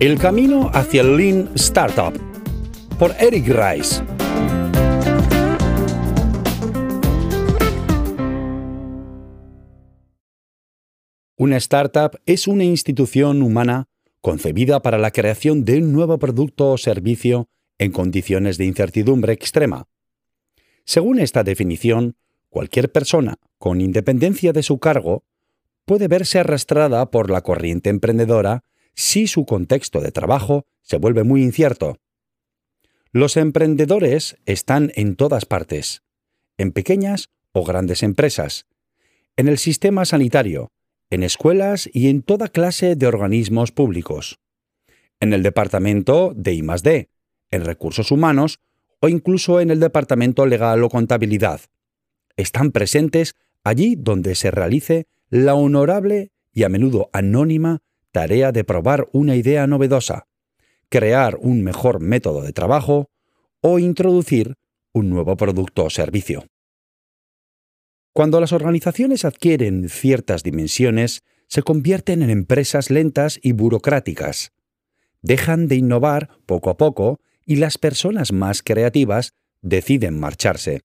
El camino hacia el Lean Startup por Eric Rice. Una startup es una institución humana concebida para la creación de un nuevo producto o servicio en condiciones de incertidumbre extrema. Según esta definición, cualquier persona, con independencia de su cargo, puede verse arrastrada por la corriente emprendedora si su contexto de trabajo se vuelve muy incierto. Los emprendedores están en todas partes, en pequeñas o grandes empresas, en el sistema sanitario, en escuelas y en toda clase de organismos públicos, en el departamento de I+D, en recursos humanos o incluso en el departamento legal o contabilidad. Están presentes allí donde se realice la honorable y a menudo anónima tarea de probar una idea novedosa, crear un mejor método de trabajo o introducir un nuevo producto o servicio. Cuando las organizaciones adquieren ciertas dimensiones, se convierten en empresas lentas y burocráticas. Dejan de innovar poco a poco y las personas más creativas deciden marcharse.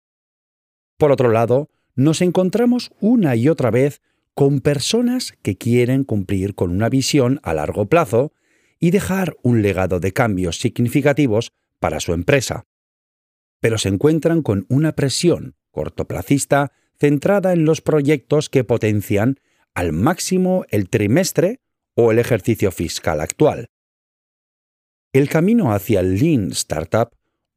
Por otro lado, nos encontramos una y otra vez con personas que quieren cumplir con una visión a largo plazo y dejar un legado de cambios significativos para su empresa. Pero se encuentran con una presión cortoplacista centrada en los proyectos que potencian al máximo el trimestre o el ejercicio fiscal actual. El camino hacia el Lean Startup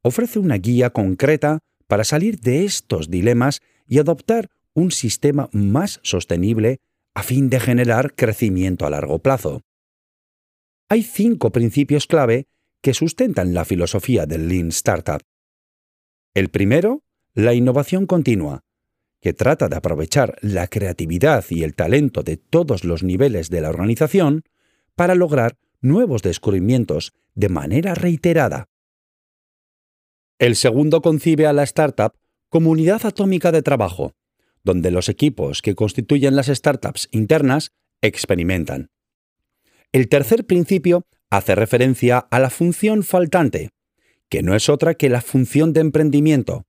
ofrece una guía concreta para salir de estos dilemas y adoptar un sistema más sostenible a fin de generar crecimiento a largo plazo. Hay cinco principios clave que sustentan la filosofía del Lean Startup. El primero, la innovación continua, que trata de aprovechar la creatividad y el talento de todos los niveles de la organización para lograr nuevos descubrimientos de manera reiterada. El segundo concibe a la startup como unidad atómica de trabajo, donde los equipos que constituyen las startups internas experimentan. El tercer principio hace referencia a la función faltante, que no es otra que la función de emprendimiento.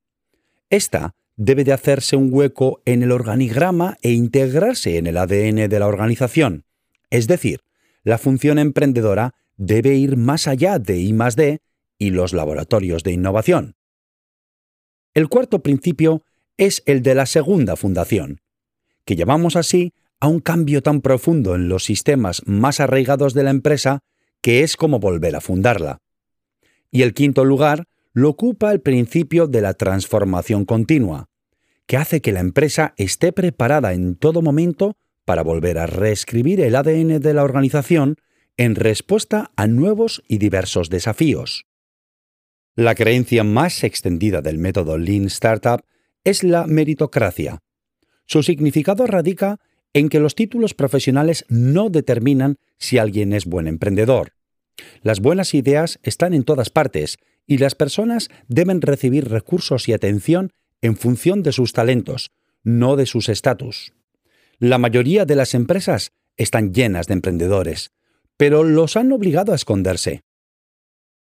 Esta debe de hacerse un hueco en el organigrama e integrarse en el ADN de la organización. Es decir, la función emprendedora debe ir más allá de I +D y los laboratorios de innovación. El cuarto principio es el de la segunda fundación, que llamamos así a un cambio tan profundo en los sistemas más arraigados de la empresa que es como volver a fundarla. Y el quinto lugar lo ocupa el principio de la transformación continua, que hace que la empresa esté preparada en todo momento para volver a reescribir el ADN de la organización en respuesta a nuevos y diversos desafíos. La creencia más extendida del método Lean Startup es la meritocracia. Su significado radica en que los títulos profesionales no determinan si alguien es buen emprendedor. Las buenas ideas están en todas partes y las personas deben recibir recursos y atención en función de sus talentos, no de sus estatus. La mayoría de las empresas están llenas de emprendedores, pero los han obligado a esconderse.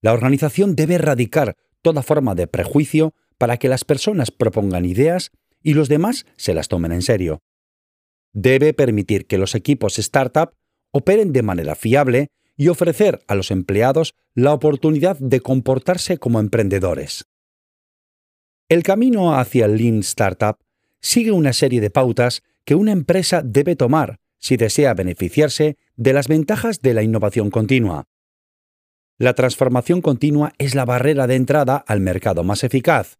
La organización debe erradicar toda forma de prejuicio para que las personas propongan ideas y los demás se las tomen en serio. Debe permitir que los equipos startup operen de manera fiable y ofrecer a los empleados la oportunidad de comportarse como emprendedores. El camino hacia el Lean Startup sigue una serie de pautas que una empresa debe tomar si desea beneficiarse de las ventajas de la innovación continua. La transformación continua es la barrera de entrada al mercado más eficaz.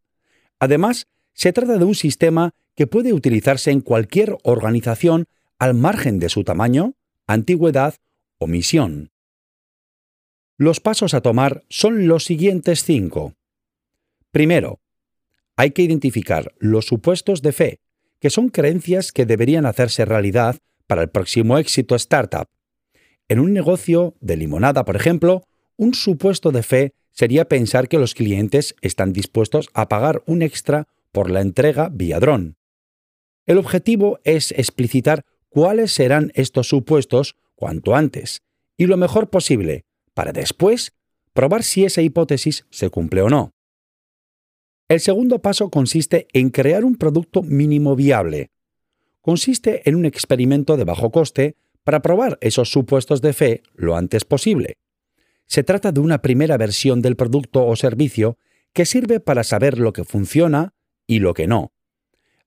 Además, se trata de un sistema que puede utilizarse en cualquier organización al margen de su tamaño, antigüedad o misión. Los pasos a tomar son los siguientes cinco. Primero, hay que identificar los supuestos de fe, que son creencias que deberían hacerse realidad para el próximo éxito startup. En un negocio de limonada, por ejemplo, un supuesto de fe sería pensar que los clientes están dispuestos a pagar un extra por la entrega vía dron. El objetivo es explicitar cuáles serán estos supuestos cuanto antes y lo mejor posible para después probar si esa hipótesis se cumple o no. El segundo paso consiste en crear un producto mínimo viable. Consiste en un experimento de bajo coste para probar esos supuestos de fe lo antes posible. Se trata de una primera versión del producto o servicio que sirve para saber lo que funciona y lo que no.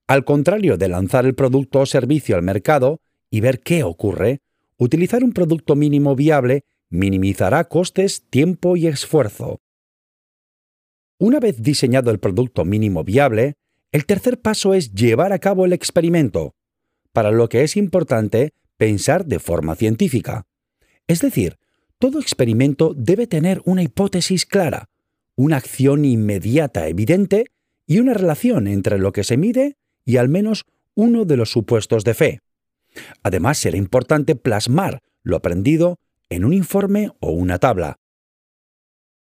Al contrario de lanzar el producto o servicio al mercado y ver qué ocurre, utilizar un producto mínimo viable minimizará costes, tiempo y esfuerzo. Una vez diseñado el producto mínimo viable, el tercer paso es llevar a cabo el experimento, para lo que es importante pensar de forma científica. Es decir, todo experimento debe tener una hipótesis clara, una acción inmediata evidente y una relación entre lo que se mide y al menos uno de los supuestos de fe. Además, será importante plasmar lo aprendido en un informe o una tabla.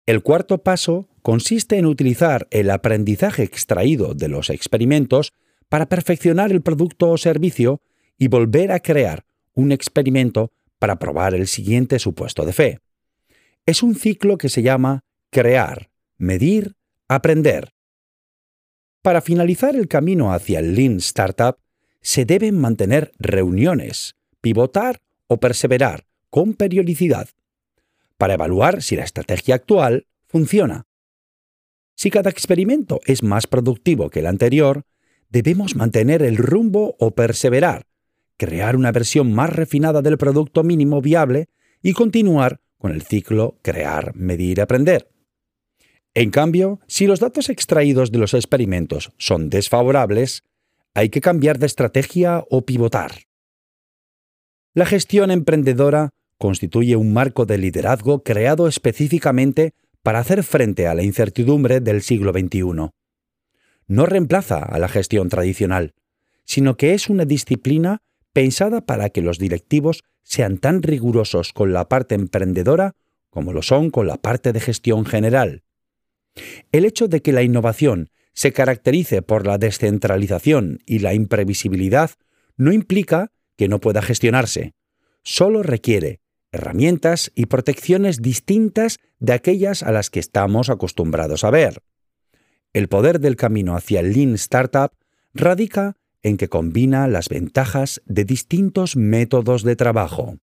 El cuarto paso consiste en utilizar el aprendizaje extraído de los experimentos para perfeccionar el producto o servicio y volver a crear un experimento para probar el siguiente supuesto de fe. Es un ciclo que se llama crear, medir, aprender. Para finalizar el camino hacia el Lean Startup, se deben mantener reuniones, pivotar o perseverar con periodicidad para evaluar si la estrategia actual funciona. Si cada experimento es más productivo que el anterior, debemos mantener el rumbo o perseverar, crear una versión más refinada del producto mínimo viable y continuar con el ciclo crear, medir, aprender. En cambio, si los datos extraídos de los experimentos son desfavorables, hay que cambiar de estrategia o pivotar. La gestión emprendedora constituye un marco de liderazgo creado específicamente para hacer frente a la incertidumbre del siglo XXI. No reemplaza a la gestión tradicional, sino que es una disciplina pensada para que los directivos sean tan rigurosos con la parte emprendedora como lo son con la parte de gestión general. El hecho de que la innovación se caracterice por la descentralización y la imprevisibilidad no implica que no pueda gestionarse. Solo requiere herramientas y protecciones distintas de aquellas a las que estamos acostumbrados a ver. El poder del camino hacia el Lean Startup radica en que combina las ventajas de distintos métodos de trabajo.